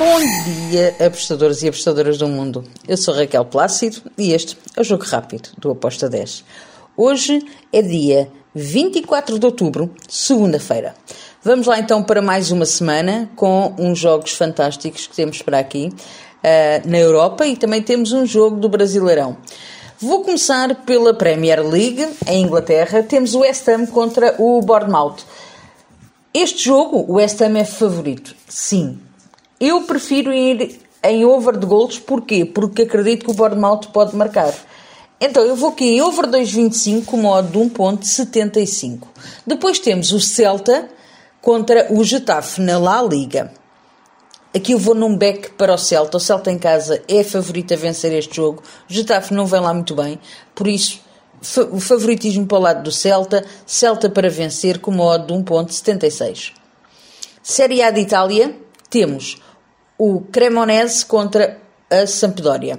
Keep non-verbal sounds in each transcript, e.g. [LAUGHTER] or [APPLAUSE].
Bom dia, apostadores e apostadoras do mundo. Eu sou Raquel Plácido e este é o Jogo Rápido do Aposta 10. Hoje é dia 24 de outubro, segunda-feira. Vamos lá então para mais uma semana com uns jogos fantásticos que temos para aqui uh, na Europa e também temos um jogo do Brasileirão. Vou começar pela Premier League em Inglaterra. Temos o West Ham contra o Bournemouth. Este jogo, o West Ham é favorito, sim, eu prefiro ir em over de gols, porquê? Porque acredito que o Bournemouth pode marcar. Então eu vou aqui em over 2.25 com modo de 1.75. Depois temos o Celta contra o Getafe na La Liga. Aqui eu vou num back para o Celta. O Celta em casa é favorito a vencer este jogo. O Getafe não vem lá muito bem, por isso o favoritismo para o lado do Celta. Celta para vencer com modo de 1.76. Série A de Itália temos o Cremonese contra a Sampdoria.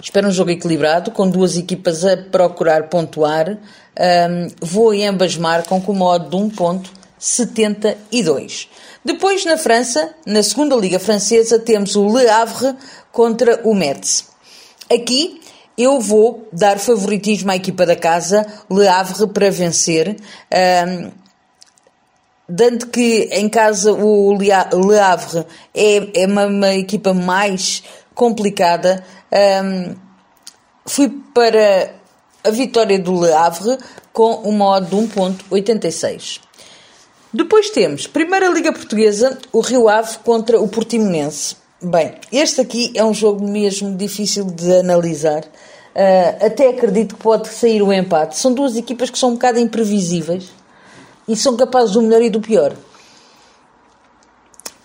Espero um jogo equilibrado, com duas equipas a procurar pontuar. Um, vou e ambas marcam com modo de 1.72. Depois, na França, na segunda Liga Francesa, temos o Le Havre contra o Metz. Aqui eu vou dar favoritismo à equipa da casa, Le Havre, para vencer. Um, dando que em casa o Le Havre é, é uma, uma equipa mais complicada, um, fui para a vitória do Le Havre com um modo de 1.86. Depois temos, Primeira Liga Portuguesa, o Rio Ave contra o Portimonense. Bem, este aqui é um jogo mesmo difícil de analisar. Uh, até acredito que pode sair o empate. São duas equipas que são um bocado imprevisíveis e são capazes do melhor e do pior.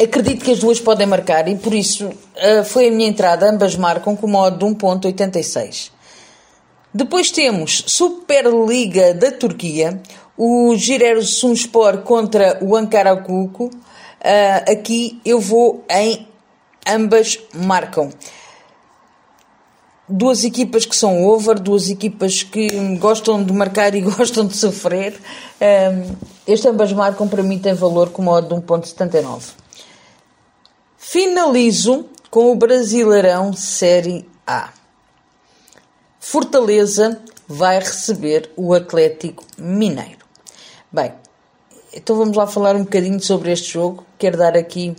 Acredito que as duas podem marcar e por isso uh, foi a minha entrada. Ambas marcam com modo de 1.86. Depois temos Superliga da Turquia, o Giresunspor contra o Ankara Kuku. Uh, aqui eu vou em ambas marcam duas equipas que são over, duas equipas que gostam de marcar e [LAUGHS] gostam de sofrer. Um, este ambas marcam para mim tem valor com modo de 1.79. Finalizo com o Brasileirão Série A. Fortaleza vai receber o Atlético Mineiro. Bem, então vamos lá falar um bocadinho sobre este jogo. Quero dar aqui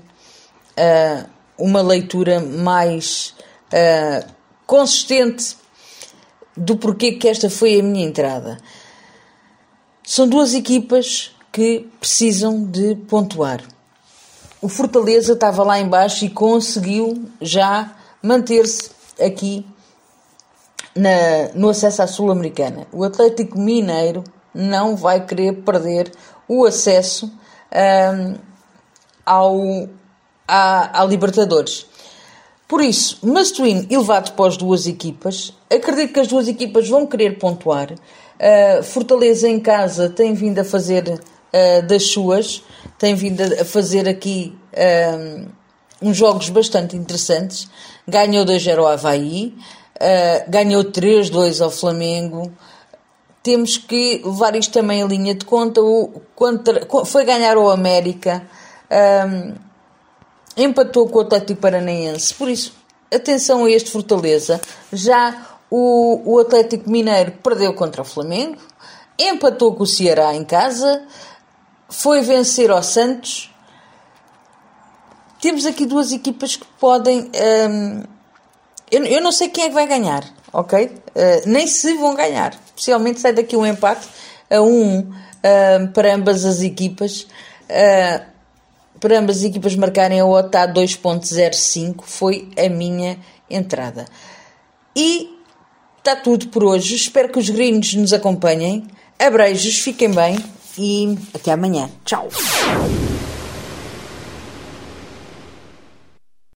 uh, uma leitura mais uh, consistente do porquê que esta foi a minha entrada. São duas equipas que precisam de pontuar. O Fortaleza estava lá embaixo e conseguiu já manter-se aqui na, no acesso à Sul-Americana. O Atlético Mineiro não vai querer perder o acesso um, ao, à, Libertadores. Por isso, must win elevado para as duas equipas. Acredito que as duas equipas vão querer pontuar. Uh, Fortaleza em casa tem vindo a fazer uh, das suas, tem vindo a fazer aqui uh, uns jogos bastante interessantes. Ganhou 2-0 ao Havaí, ganhou 3-2 ao Flamengo. Temos que levar isto também em linha de conta. O, contra, foi ganhar ao América empatou com o Atlético Paranaense. Por isso, atenção a este Fortaleza. Já o, o Atlético Mineiro perdeu contra o Flamengo, empatou com o Ceará em casa, foi vencer ao Santos. Temos aqui duas equipas que podem. Hum, eu, eu, não sei quem é que vai ganhar, ok? Uh, nem se vão ganhar. Especialmente sai daqui um empate a um uh, para ambas as equipas. Uh, para ambas as equipas marcarem a OTA 2.05 foi a minha entrada. E está tudo por hoje. Espero que os gringos nos acompanhem. Abreijos, fiquem bem e até amanhã. Tchau!